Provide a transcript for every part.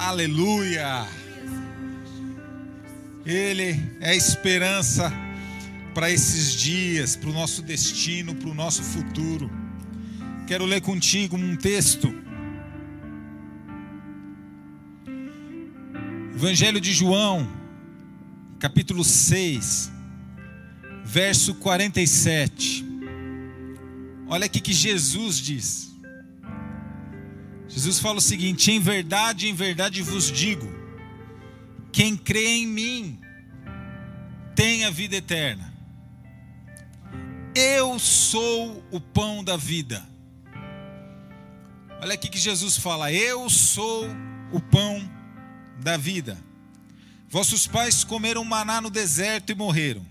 Aleluia! Ele é a esperança para esses dias, para o nosso destino, para o nosso futuro. Quero ler contigo um texto. Evangelho de João, capítulo 6, verso 47. Olha aqui que Jesus diz. Jesus fala o seguinte: Em verdade, em verdade vos digo, quem crê em mim tem a vida eterna. Eu sou o pão da vida. Olha aqui que Jesus fala: Eu sou o pão da vida. Vossos pais comeram maná no deserto e morreram.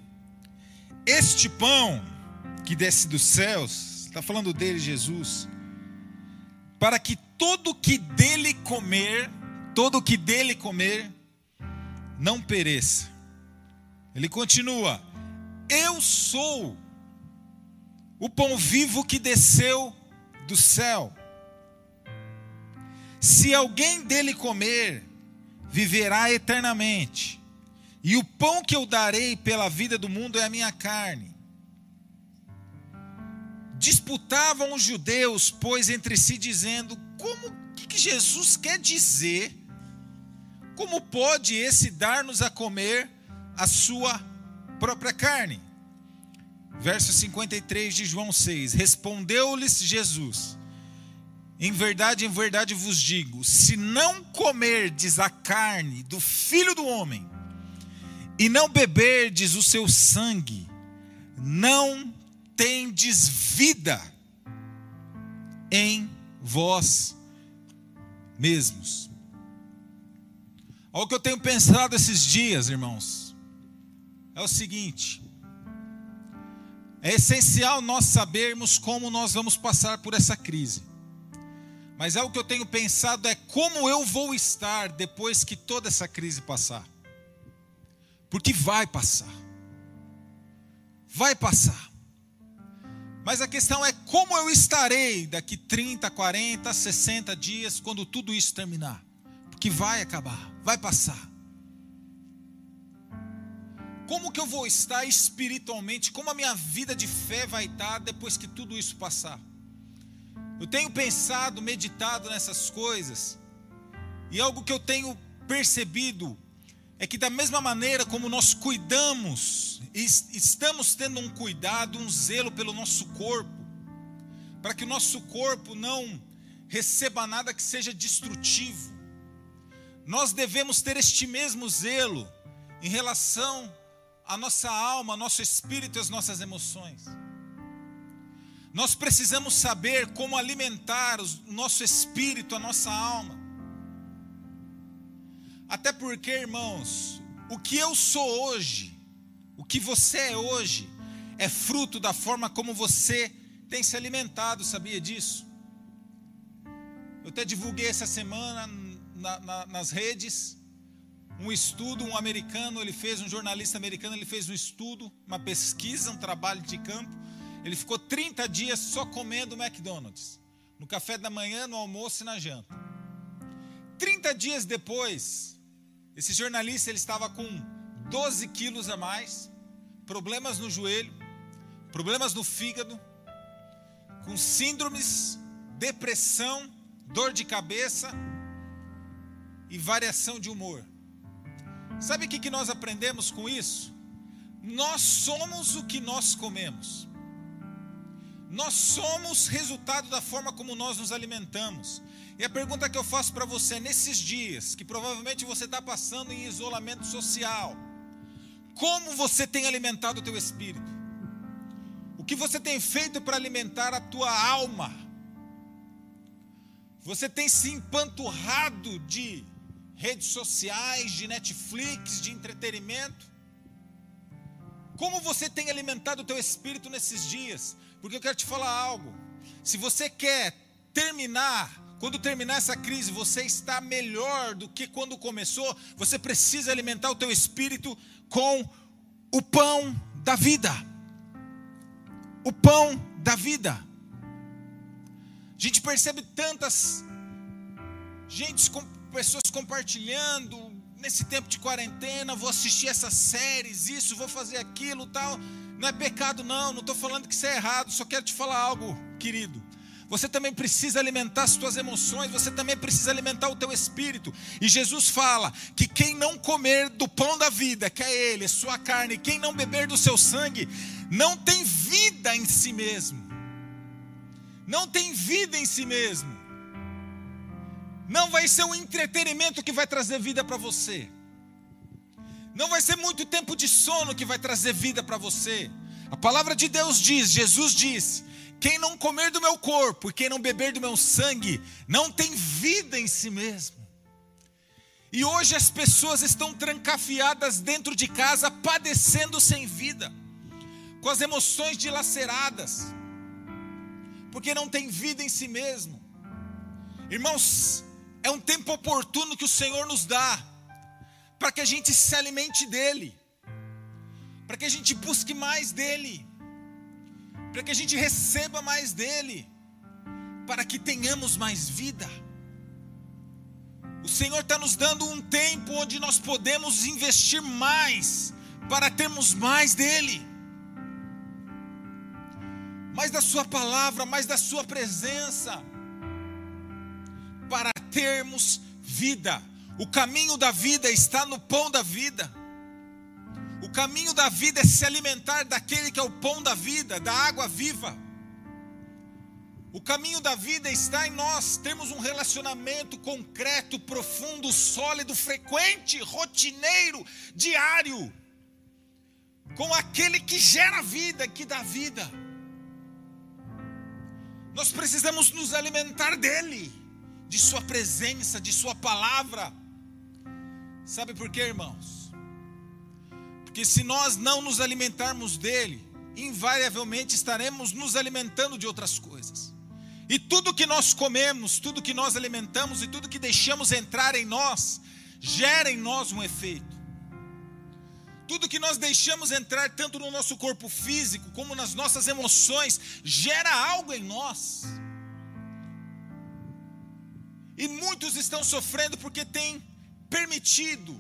Este pão que desce dos céus, está falando dele, Jesus, para que todo que dele comer, todo que dele comer, não pereça. Ele continua: Eu sou o pão vivo que desceu do céu. Se alguém dele comer, viverá eternamente. E o pão que eu darei pela vida do mundo é a minha carne. Disputavam os judeus, pois, entre si, dizendo: Como que Jesus quer dizer? Como pode esse dar-nos a comer a sua própria carne? Verso 53 de João 6: Respondeu-lhes Jesus: Em verdade, em verdade vos digo: se não comerdes a carne do filho do homem, e não beberdes o seu sangue, não tendes vida em vós mesmos. Olha o que eu tenho pensado esses dias, irmãos. É o seguinte: é essencial nós sabermos como nós vamos passar por essa crise. Mas é o que eu tenho pensado é como eu vou estar depois que toda essa crise passar. Porque vai passar. Vai passar. Mas a questão é como eu estarei daqui 30, 40, 60 dias, quando tudo isso terminar. Porque vai acabar, vai passar. Como que eu vou estar espiritualmente? Como a minha vida de fé vai estar depois que tudo isso passar? Eu tenho pensado, meditado nessas coisas, e algo que eu tenho percebido é que, da mesma maneira como nós cuidamos, estamos tendo um cuidado, um zelo pelo nosso corpo, para que o nosso corpo não receba nada que seja destrutivo, nós devemos ter este mesmo zelo em relação à nossa alma, nosso espírito e às nossas emoções. Nós precisamos saber como alimentar o nosso espírito, a nossa alma. Até porque, irmãos, o que eu sou hoje, o que você é hoje, é fruto da forma como você tem se alimentado, sabia disso? Eu até divulguei essa semana na, na, nas redes um estudo, um americano, ele fez, um jornalista americano, ele fez um estudo, uma pesquisa, um trabalho de campo. Ele ficou 30 dias só comendo McDonald's, no café da manhã, no almoço e na janta. 30 dias depois, esse jornalista ele estava com 12 quilos a mais, problemas no joelho, problemas no fígado, com síndromes, depressão, dor de cabeça e variação de humor. Sabe o que, que nós aprendemos com isso? Nós somos o que nós comemos. Nós somos resultado da forma como nós nos alimentamos. E a pergunta que eu faço para você nesses dias, que provavelmente você está passando em isolamento social, como você tem alimentado o teu espírito? O que você tem feito para alimentar a tua alma? Você tem se empanturrado de redes sociais, de Netflix, de entretenimento? Como você tem alimentado o teu espírito nesses dias? Porque eu quero te falar algo. Se você quer terminar, quando terminar essa crise, você está melhor do que quando começou, você precisa alimentar o teu espírito com o pão da vida. O pão da vida. A gente percebe tantas gente pessoas compartilhando nesse tempo de quarentena, vou assistir essas séries, isso, vou fazer aquilo, tal. Não é pecado não, não estou falando que isso é errado, só quero te falar algo, querido. Você também precisa alimentar as suas emoções, você também precisa alimentar o teu espírito. E Jesus fala que quem não comer do pão da vida, que é ele, sua carne, quem não beber do seu sangue, não tem vida em si mesmo. Não tem vida em si mesmo. Não vai ser um entretenimento que vai trazer vida para você. Não vai ser muito tempo de sono que vai trazer vida para você. A palavra de Deus diz, Jesus diz: quem não comer do meu corpo e quem não beber do meu sangue, não tem vida em si mesmo. E hoje as pessoas estão trancafiadas dentro de casa, padecendo sem vida, com as emoções dilaceradas, porque não tem vida em si mesmo. Irmãos, é um tempo oportuno que o Senhor nos dá, para que a gente se alimente dEle, para que a gente busque mais dEle, para que a gente receba mais dEle, para que tenhamos mais vida. O Senhor está nos dando um tempo onde nós podemos investir mais, para termos mais dEle, mais da Sua palavra, mais da Sua presença. Para termos vida. O caminho da vida está no pão da vida. O caminho da vida é se alimentar daquele que é o pão da vida, da água viva. O caminho da vida está em nós termos um relacionamento concreto, profundo, sólido, frequente, rotineiro, diário, com aquele que gera vida, que dá vida. Nós precisamos nos alimentar dele de Sua presença, de Sua palavra. Sabe por quê, irmãos? Porque se nós não nos alimentarmos dele, invariavelmente estaremos nos alimentando de outras coisas. E tudo que nós comemos, tudo que nós alimentamos e tudo que deixamos entrar em nós, gera em nós um efeito. Tudo que nós deixamos entrar, tanto no nosso corpo físico como nas nossas emoções, gera algo em nós. E muitos estão sofrendo porque têm permitido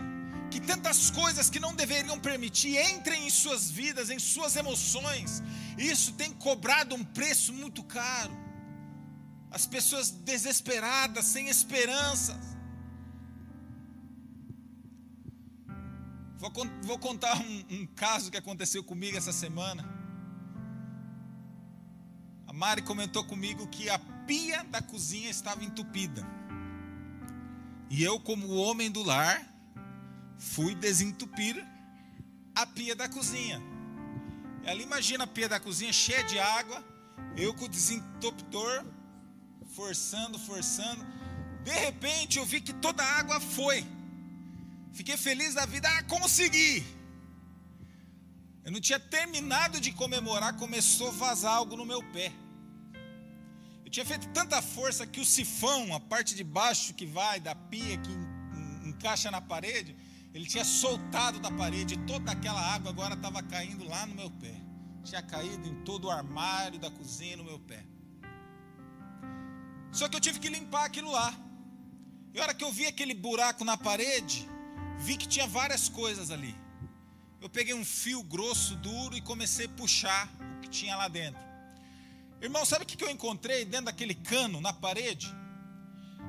que tantas coisas que não deveriam permitir entrem em suas vidas, em suas emoções. Isso tem cobrado um preço muito caro. As pessoas desesperadas, sem esperança. Vou, vou contar um, um caso que aconteceu comigo essa semana. A Mari comentou comigo que a pia da cozinha estava entupida. E eu, como homem do lar, fui desentupir a pia da cozinha. Ela imagina a pia da cozinha cheia de água, eu com o desentupidor, forçando, forçando. De repente eu vi que toda a água foi. Fiquei feliz da vida, ah, consegui. Eu não tinha terminado de comemorar, começou a vazar algo no meu pé. Eu tinha feito tanta força que o sifão, a parte de baixo que vai da pia, que encaixa na parede, ele tinha soltado da parede. E toda aquela água agora estava caindo lá no meu pé. Tinha caído em todo o armário da cozinha no meu pé. Só que eu tive que limpar aquilo lá. E a hora que eu vi aquele buraco na parede, vi que tinha várias coisas ali. Eu peguei um fio grosso, duro e comecei a puxar o que tinha lá dentro. Irmão, sabe o que eu encontrei dentro daquele cano na parede?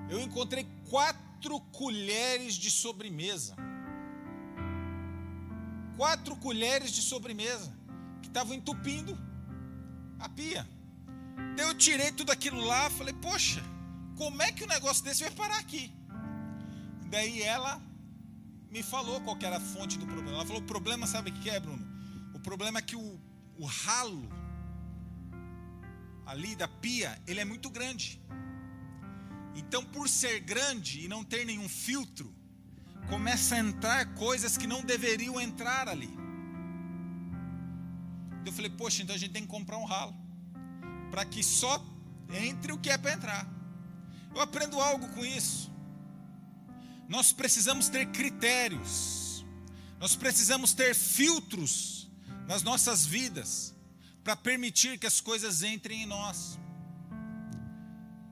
Eu encontrei quatro colheres de sobremesa. Quatro colheres de sobremesa que estavam entupindo a pia. Daí eu tirei tudo aquilo lá, falei, poxa, como é que o um negócio desse vai parar aqui? Daí ela me falou qual era a fonte do problema. Ela falou: o problema, sabe o que é, Bruno? O problema é que o, o ralo ali da pia, ele é muito grande. Então, por ser grande e não ter nenhum filtro, começa a entrar coisas que não deveriam entrar ali. Eu falei, poxa, então a gente tem que comprar um ralo, para que só entre o que é para entrar. Eu aprendo algo com isso. Nós precisamos ter critérios, nós precisamos ter filtros nas nossas vidas para permitir que as coisas entrem em nós.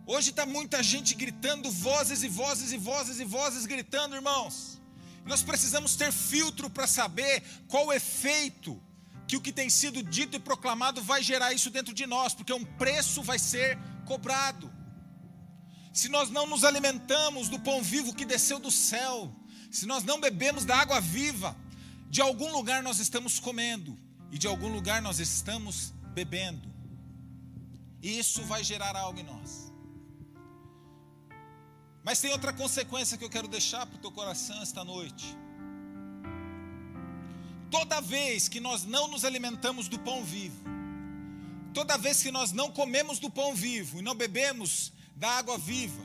Hoje está muita gente gritando, vozes e vozes e vozes e vozes gritando, irmãos. Nós precisamos ter filtro para saber qual o efeito que o que tem sido dito e proclamado vai gerar isso dentro de nós, porque um preço vai ser cobrado. Se nós não nos alimentamos do pão vivo que desceu do céu, se nós não bebemos da água viva, de algum lugar nós estamos comendo e de algum lugar nós estamos bebendo. Isso vai gerar algo em nós. Mas tem outra consequência que eu quero deixar para o teu coração esta noite. Toda vez que nós não nos alimentamos do pão vivo, toda vez que nós não comemos do pão vivo e não bebemos da água viva,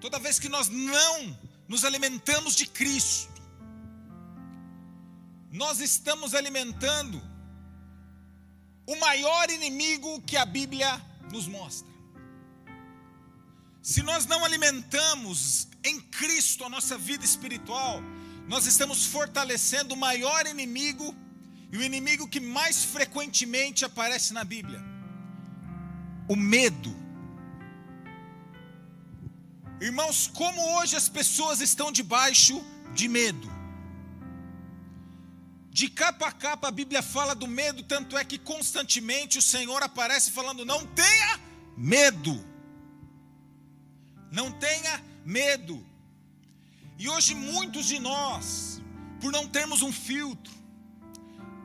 toda vez que nós não nos alimentamos de Cristo, nós estamos alimentando o maior inimigo que a Bíblia nos mostra. Se nós não alimentamos em Cristo a nossa vida espiritual, nós estamos fortalecendo o maior inimigo e o inimigo que mais frequentemente aparece na Bíblia: o medo. Irmãos, como hoje as pessoas estão debaixo de medo. De capa a capa a Bíblia fala do medo, tanto é que constantemente o Senhor aparece falando: não tenha medo. Não tenha medo. E hoje muitos de nós, por não termos um filtro,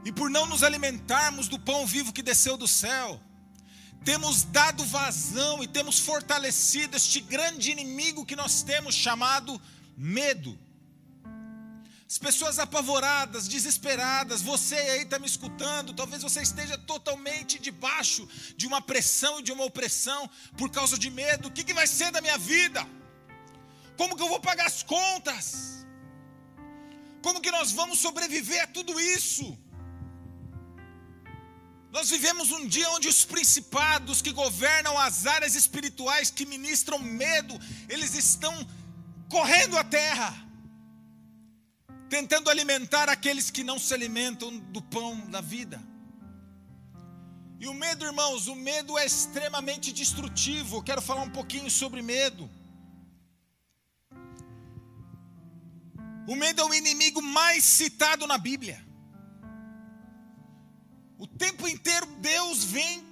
e por não nos alimentarmos do pão vivo que desceu do céu, temos dado vazão e temos fortalecido este grande inimigo que nós temos chamado medo. As pessoas apavoradas, desesperadas, você aí está me escutando, talvez você esteja totalmente debaixo de uma pressão e de uma opressão por causa de medo. O que, que vai ser da minha vida? Como que eu vou pagar as contas? Como que nós vamos sobreviver a tudo isso? Nós vivemos um dia onde os principados que governam as áreas espirituais, que ministram medo, eles estão correndo a terra tentando alimentar aqueles que não se alimentam do pão da vida. E o medo, irmãos, o medo é extremamente destrutivo. Eu quero falar um pouquinho sobre medo. O medo é o inimigo mais citado na Bíblia. O tempo inteiro Deus vem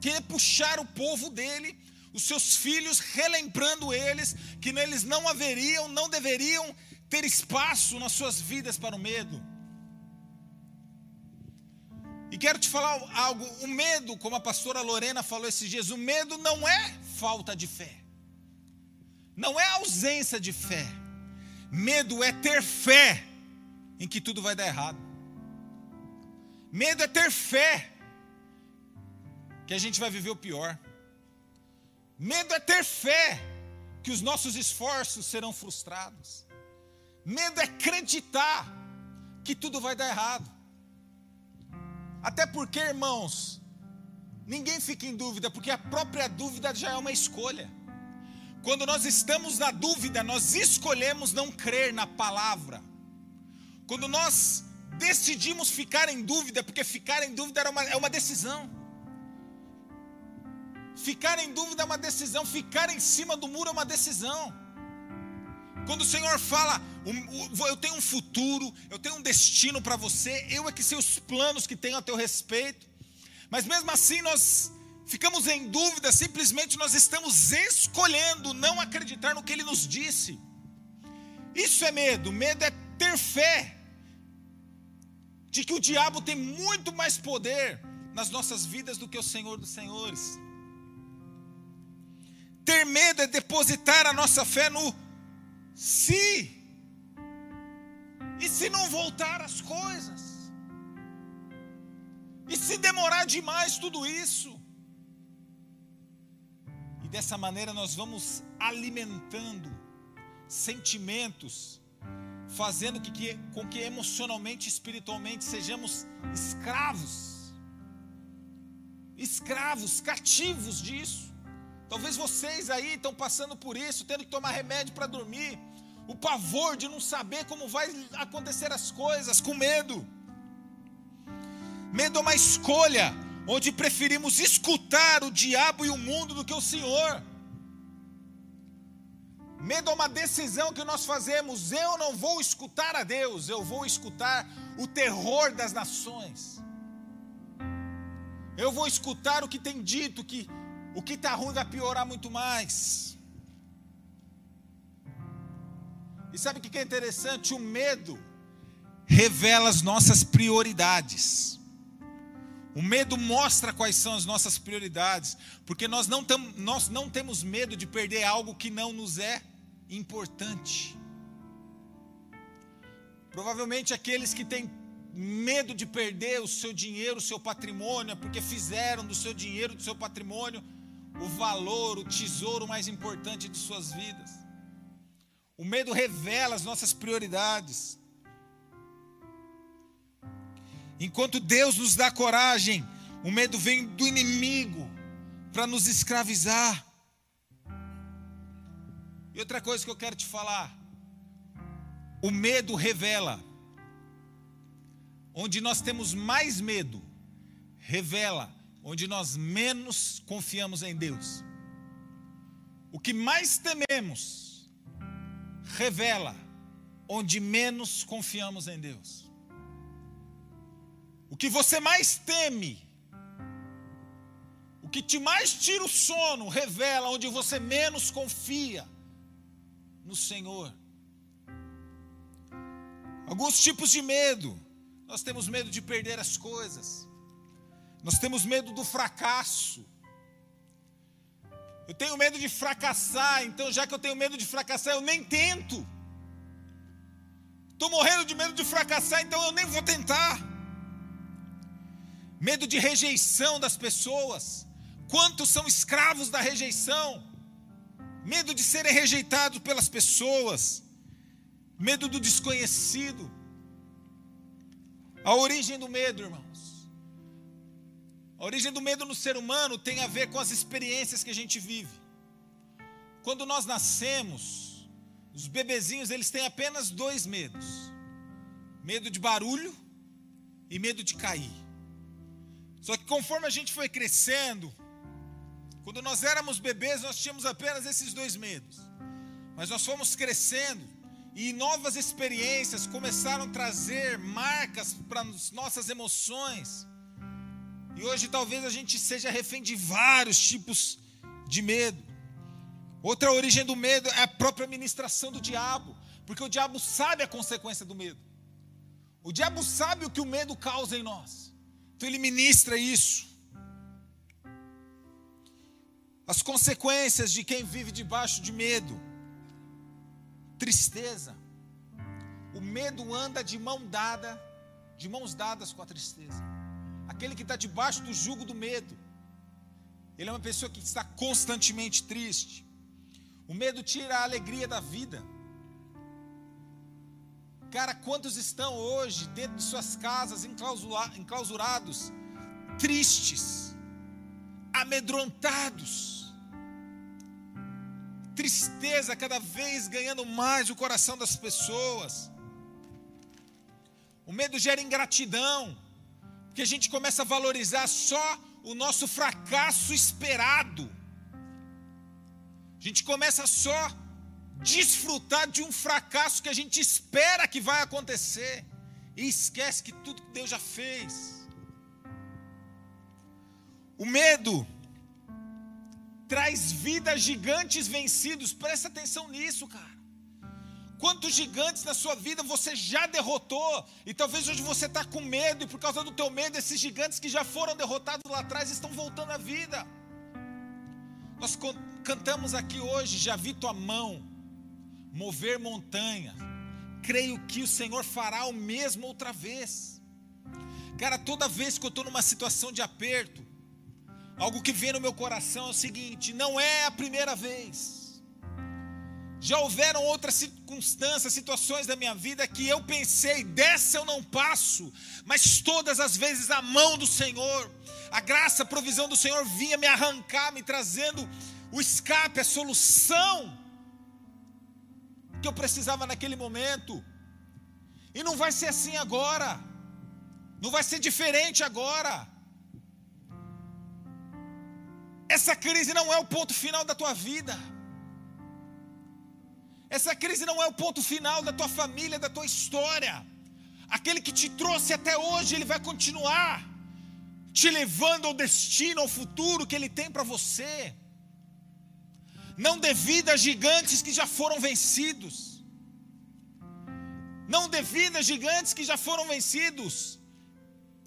querer puxar o povo dele, os seus filhos, relembrando eles que neles não haveriam, não deveriam ter espaço nas suas vidas para o medo. E quero te falar algo: o medo, como a pastora Lorena falou esses dias, o medo não é falta de fé, não é ausência de fé. Medo é ter fé em que tudo vai dar errado. Medo é ter fé que a gente vai viver o pior. Medo é ter fé que os nossos esforços serão frustrados. Medo é acreditar que tudo vai dar errado. Até porque, irmãos, ninguém fica em dúvida, porque a própria dúvida já é uma escolha. Quando nós estamos na dúvida, nós escolhemos não crer na palavra. Quando nós decidimos ficar em dúvida, porque ficar em dúvida era uma, é uma decisão. Ficar em dúvida é uma decisão, ficar em cima do muro é uma decisão. Quando o Senhor fala, eu tenho um futuro, eu tenho um destino para você, eu é que sei os planos que tenho a teu respeito, mas mesmo assim nós ficamos em dúvida, simplesmente nós estamos escolhendo não acreditar no que Ele nos disse. Isso é medo, medo é ter fé de que o diabo tem muito mais poder nas nossas vidas do que o Senhor dos Senhores. Ter medo é depositar a nossa fé no se. E se não voltar as coisas? E se demorar demais tudo isso? E dessa maneira nós vamos alimentando sentimentos, fazendo que, que, com que emocionalmente espiritualmente sejamos escravos. Escravos, cativos disso. Talvez vocês aí estão passando por isso, tendo que tomar remédio para dormir. O pavor de não saber como vai acontecer as coisas, com medo. Medo é uma escolha, onde preferimos escutar o diabo e o mundo do que o Senhor. Medo é uma decisão que nós fazemos. Eu não vou escutar a Deus, eu vou escutar o terror das nações. Eu vou escutar o que tem dito, que o que está ruim vai piorar muito mais. E sabe o que é interessante? O medo revela as nossas prioridades. O medo mostra quais são as nossas prioridades, porque nós não, tam, nós não temos medo de perder algo que não nos é importante. Provavelmente aqueles que têm medo de perder o seu dinheiro, o seu patrimônio, é porque fizeram do seu dinheiro, do seu patrimônio, o valor, o tesouro mais importante de suas vidas. O medo revela as nossas prioridades. Enquanto Deus nos dá coragem, o medo vem do inimigo para nos escravizar. E outra coisa que eu quero te falar: o medo revela. Onde nós temos mais medo, revela onde nós menos confiamos em Deus. O que mais tememos, revela onde menos confiamos em Deus. O que você mais teme, o que te mais tira o sono, revela onde você menos confia no Senhor. Alguns tipos de medo. Nós temos medo de perder as coisas. Nós temos medo do fracasso. Eu tenho medo de fracassar, então já que eu tenho medo de fracassar, eu nem tento. Estou morrendo de medo de fracassar, então eu nem vou tentar medo de rejeição das pessoas. Quantos são escravos da rejeição? Medo de serem rejeitados pelas pessoas, medo do desconhecido. A origem do medo, irmãos. A origem do medo no ser humano tem a ver com as experiências que a gente vive. Quando nós nascemos, os bebezinhos eles têm apenas dois medos: medo de barulho e medo de cair. Só que conforme a gente foi crescendo, quando nós éramos bebês, nós tínhamos apenas esses dois medos. Mas nós fomos crescendo e novas experiências começaram a trazer marcas para as nossas emoções. E hoje talvez a gente seja refém de vários tipos de medo. Outra origem do medo é a própria ministração do diabo, porque o diabo sabe a consequência do medo. O diabo sabe o que o medo causa em nós. Então ele ministra isso. As consequências de quem vive debaixo de medo, tristeza. O medo anda de mão dada, de mãos dadas com a tristeza. Aquele que está debaixo do jugo do medo, ele é uma pessoa que está constantemente triste. O medo tira a alegria da vida. Cara, quantos estão hoje dentro de suas casas, enclausurados, tristes, amedrontados, tristeza cada vez ganhando mais o coração das pessoas. O medo gera ingratidão, porque a gente começa a valorizar só o nosso fracasso esperado. A gente começa só desfrutar de um fracasso que a gente espera que vai acontecer e esquece que tudo que Deus já fez. O medo traz vidas gigantes vencidos. Presta atenção nisso, cara. Quantos gigantes na sua vida você já derrotou? E talvez hoje você está com medo, e por causa do teu medo, esses gigantes que já foram derrotados lá atrás estão voltando à vida. Nós cantamos aqui hoje, já vi tua mão mover montanha. Creio que o Senhor fará o mesmo outra vez. Cara, toda vez que eu estou numa situação de aperto, algo que vem no meu coração é o seguinte: não é a primeira vez. Já houveram outras circunstâncias, situações da minha vida que eu pensei, dessa eu não passo, mas todas as vezes a mão do Senhor, a graça, a provisão do Senhor vinha me arrancar, me trazendo o escape, a solução que eu precisava naquele momento. E não vai ser assim agora. Não vai ser diferente agora. Essa crise não é o ponto final da tua vida. Essa crise não é o ponto final da tua família, da tua história. Aquele que te trouxe até hoje, ele vai continuar te levando ao destino, ao futuro que ele tem para você. Não devida a gigantes que já foram vencidos. Não devida a gigantes que já foram vencidos.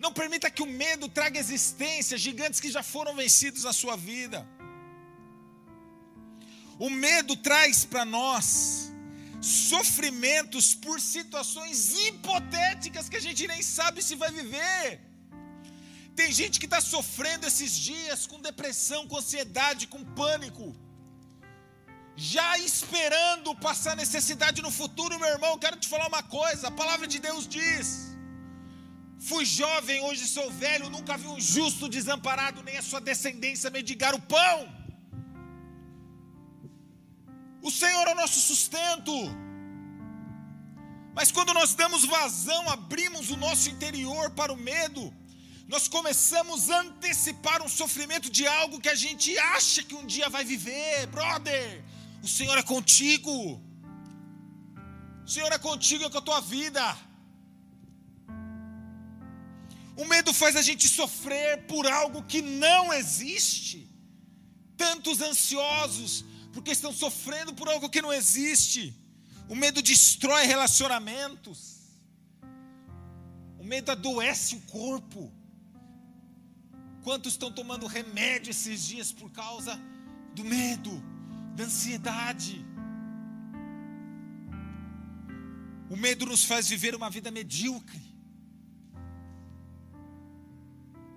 Não permita que o medo traga existência, gigantes que já foram vencidos na sua vida. O medo traz para nós sofrimentos por situações hipotéticas que a gente nem sabe se vai viver. Tem gente que está sofrendo esses dias com depressão, com ansiedade, com pânico, já esperando passar necessidade no futuro, meu irmão. Quero te falar uma coisa: a palavra de Deus diz. Fui jovem, hoje sou velho, nunca vi um justo desamparado, nem a sua descendência mendigar o pão. O Senhor é o nosso sustento. Mas quando nós damos vazão, abrimos o nosso interior para o medo, nós começamos a antecipar um sofrimento de algo que a gente acha que um dia vai viver, brother. O Senhor é contigo. O Senhor é contigo com a tua vida. O medo faz a gente sofrer por algo que não existe. Tantos ansiosos, porque estão sofrendo por algo que não existe. O medo destrói relacionamentos. O medo adoece o corpo. Quantos estão tomando remédio esses dias por causa do medo, da ansiedade? O medo nos faz viver uma vida medíocre.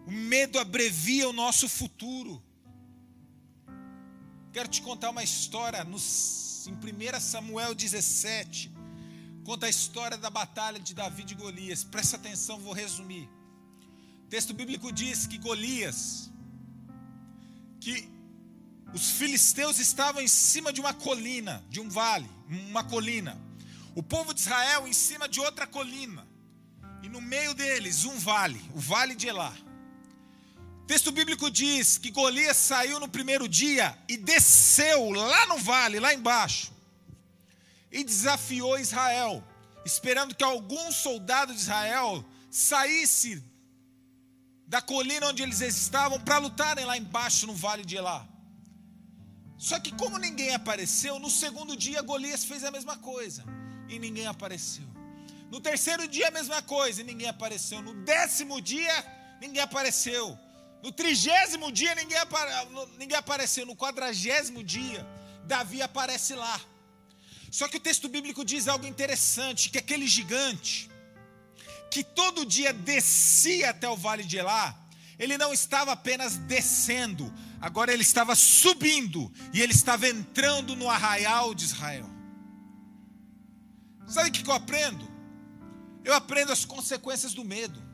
O medo abrevia o nosso futuro. Quero te contar uma história em 1 Samuel 17. Conta a história da batalha de Davi e Golias. Presta atenção, vou resumir. O texto bíblico diz que Golias, que os filisteus estavam em cima de uma colina, de um vale, uma colina. O povo de Israel em cima de outra colina. E no meio deles um vale, o vale de Elá. Texto bíblico diz que Golias saiu no primeiro dia e desceu lá no vale, lá embaixo, e desafiou Israel, esperando que algum soldado de Israel saísse da colina onde eles estavam para lutarem lá embaixo no vale de Elá. Só que como ninguém apareceu, no segundo dia Golias fez a mesma coisa e ninguém apareceu. No terceiro dia a mesma coisa e ninguém apareceu. No décimo dia ninguém apareceu. No trigésimo dia ninguém, apare... ninguém apareceu. No quadragésimo dia, Davi aparece lá. Só que o texto bíblico diz algo interessante: que aquele gigante, que todo dia descia até o vale de Elá, ele não estava apenas descendo, agora ele estava subindo, e ele estava entrando no arraial de Israel. Sabe o que eu aprendo? Eu aprendo as consequências do medo.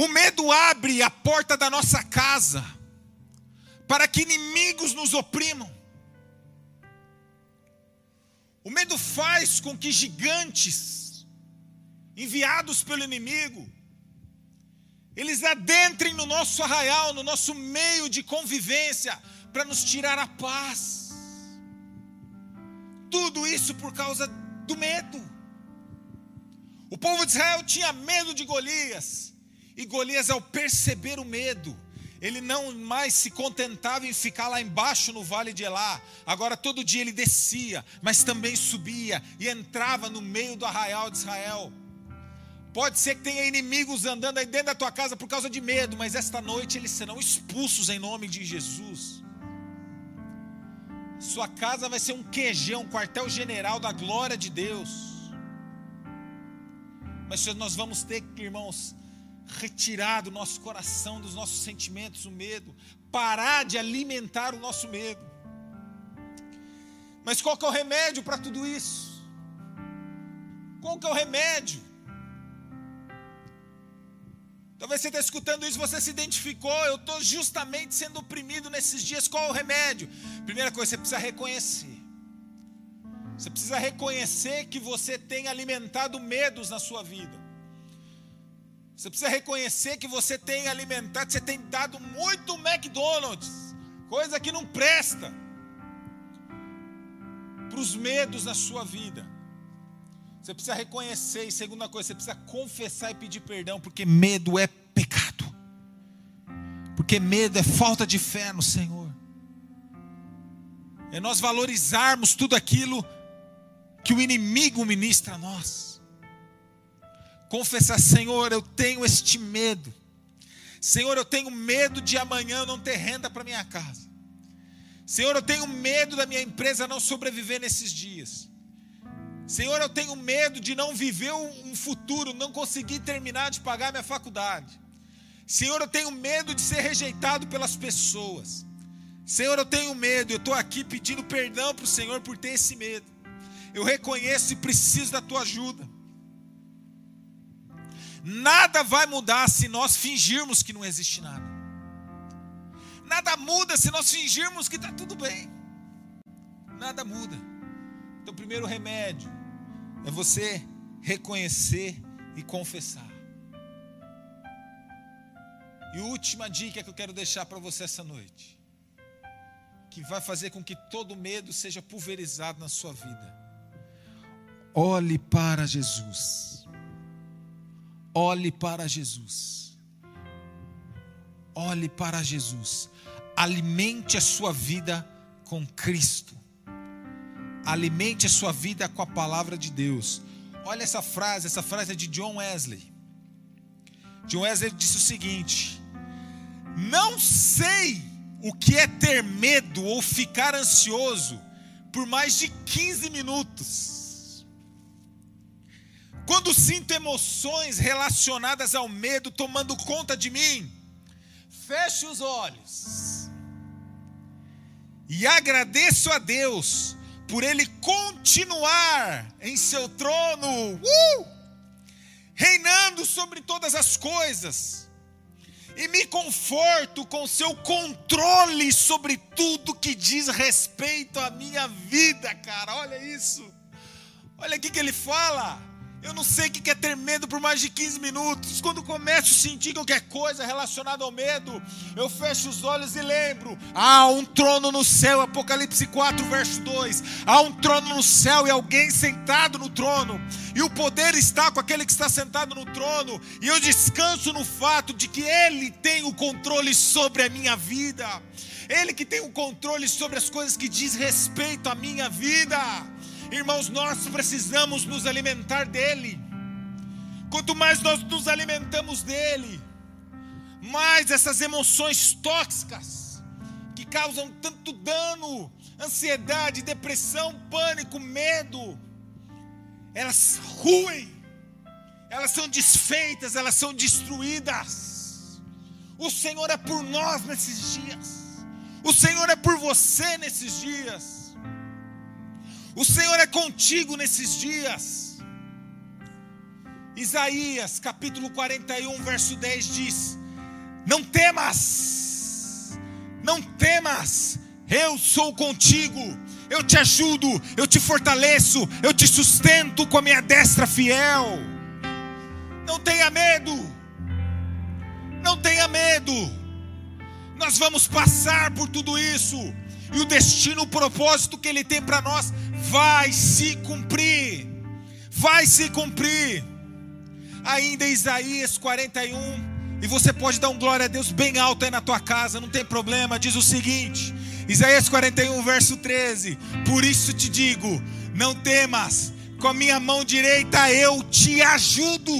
O medo abre a porta da nossa casa para que inimigos nos oprimam. O medo faz com que gigantes enviados pelo inimigo eles adentrem no nosso arraial, no nosso meio de convivência para nos tirar a paz. Tudo isso por causa do medo. O povo de Israel tinha medo de Golias. E Golias, ao perceber o medo, ele não mais se contentava em ficar lá embaixo no vale de Elá. Agora todo dia ele descia, mas também subia e entrava no meio do arraial de Israel. Pode ser que tenha inimigos andando aí dentro da tua casa por causa de medo, mas esta noite eles serão expulsos em nome de Jesus. Sua casa vai ser um QG, um quartel-general da glória de Deus. Mas nós vamos ter, irmãos, retirar do nosso coração, dos nossos sentimentos, o medo, parar de alimentar o nosso medo. Mas qual que é o remédio para tudo isso? Qual que é o remédio? Talvez você esteja escutando isso, você se identificou, eu estou justamente sendo oprimido nesses dias, qual é o remédio? Primeira coisa, você precisa reconhecer. Você precisa reconhecer que você tem alimentado medos na sua vida. Você precisa reconhecer que você tem alimentado, você tem dado muito McDonald's, coisa que não presta. Para os medos na sua vida. Você precisa reconhecer, e segunda coisa, você precisa confessar e pedir perdão, porque medo é pecado. Porque medo é falta de fé no Senhor. É nós valorizarmos tudo aquilo que o inimigo ministra a nós. Confessar, Senhor, eu tenho este medo. Senhor, eu tenho medo de amanhã não ter renda para minha casa. Senhor, eu tenho medo da minha empresa não sobreviver nesses dias. Senhor, eu tenho medo de não viver um futuro, não conseguir terminar de pagar minha faculdade. Senhor, eu tenho medo de ser rejeitado pelas pessoas. Senhor, eu tenho medo, eu estou aqui pedindo perdão para o Senhor por ter esse medo. Eu reconheço e preciso da tua ajuda. Nada vai mudar se nós fingirmos que não existe nada. Nada muda se nós fingirmos que está tudo bem. Nada muda. Então, o primeiro remédio é você reconhecer e confessar. E última dica que eu quero deixar para você essa noite, que vai fazer com que todo medo seja pulverizado na sua vida. Olhe para Jesus. Olhe para Jesus. Olhe para Jesus. Alimente a sua vida com Cristo. Alimente a sua vida com a palavra de Deus. Olha essa frase, essa frase é de John Wesley. John Wesley disse o seguinte: Não sei o que é ter medo ou ficar ansioso por mais de 15 minutos. Quando sinto emoções relacionadas ao medo tomando conta de mim, fecho os olhos e agradeço a Deus por Ele continuar em seu trono. Uh! reinando sobre todas as coisas, e me conforto com seu controle sobre tudo que diz respeito à minha vida, cara. Olha isso. Olha aqui que ele fala. Eu não sei o que é ter medo por mais de 15 minutos. Quando começo a sentir qualquer coisa relacionada ao medo, eu fecho os olhos e lembro: há um trono no céu, Apocalipse 4, verso 2. Há um trono no céu e alguém sentado no trono, e o poder está com aquele que está sentado no trono, e eu descanso no fato de que Ele tem o controle sobre a minha vida, Ele que tem o controle sobre as coisas que diz respeito à minha vida. Irmãos, nós precisamos nos alimentar dele. Quanto mais nós nos alimentamos dele, mais essas emoções tóxicas que causam tanto dano, ansiedade, depressão, pânico, medo, elas ruem, elas são desfeitas, elas são destruídas. O Senhor é por nós nesses dias, o Senhor é por você nesses dias. O Senhor é contigo nesses dias. Isaías capítulo 41, verso 10 diz: Não temas, não temas, eu sou contigo, eu te ajudo, eu te fortaleço, eu te sustento com a minha destra fiel. Não tenha medo, não tenha medo, nós vamos passar por tudo isso, e o destino, o propósito que Ele tem para nós vai se cumprir. Vai se cumprir. Ainda Isaías 41, e você pode dar um glória a Deus bem alto aí na tua casa, não tem problema. Diz o seguinte: Isaías 41, verso 13: Por isso te digo, não temas, com a minha mão direita eu te ajudo.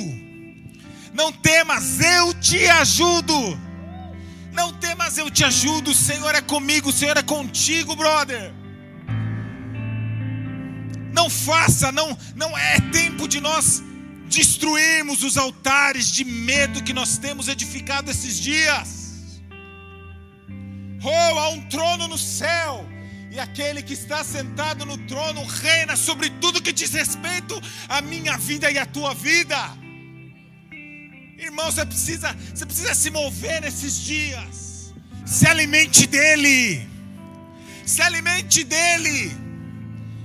Não temas, eu te ajudo. Não temas, eu te ajudo. O Senhor é comigo, o Senhor é contigo, brother. Não faça, não, não é tempo de nós destruirmos os altares de medo que nós temos edificado esses dias. Oh, há um trono no céu, e aquele que está sentado no trono reina sobre tudo que diz respeito à minha vida e à tua vida. Irmão, você precisa, você precisa se mover nesses dias. Se alimente dele. Se alimente dele.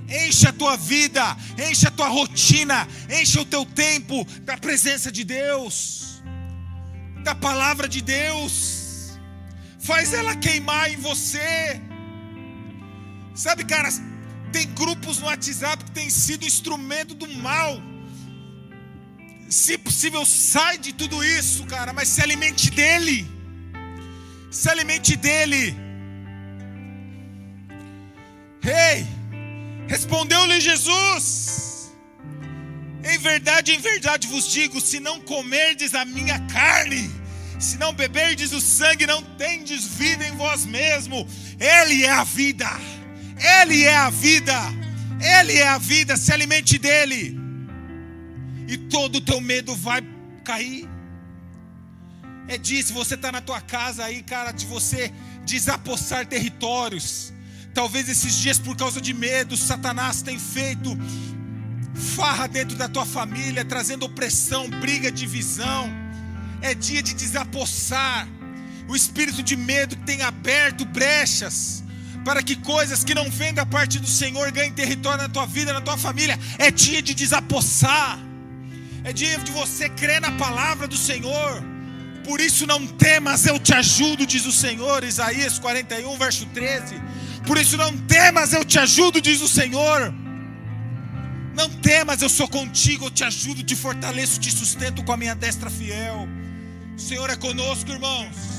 Enche a tua vida, enche a tua rotina, enche o teu tempo da presença de Deus, da palavra de Deus. Faz ela queimar em você. Sabe, cara, Tem grupos no WhatsApp que têm sido instrumento do mal. Se possível, sai de tudo isso, cara, mas se alimente dele. Se alimente dele. Ei, hey, respondeu-lhe Jesus: Em verdade, em verdade vos digo: se não comerdes a minha carne, se não beberdes o sangue, não tendes vida em vós mesmo. Ele é a vida. Ele é a vida. Ele é a vida. Se alimente dele. E todo o teu medo vai cair. É disso, você está na tua casa aí, cara, de você desapossar territórios. Talvez esses dias, por causa de medo, Satanás tem feito farra dentro da tua família, trazendo opressão, briga, divisão é dia de desapossar. O espírito de medo tem aberto brechas para que coisas que não vêm da parte do Senhor ganhem território na tua vida, na tua família. É dia de desapossar. É dia de você crer na palavra do Senhor. Por isso não temas, eu te ajudo, diz o Senhor, Isaías 41, verso 13. Por isso não temas, eu te ajudo, diz o Senhor. Não temas, eu sou contigo, eu te ajudo, te fortaleço, te sustento com a minha destra fiel. O Senhor é conosco, irmãos.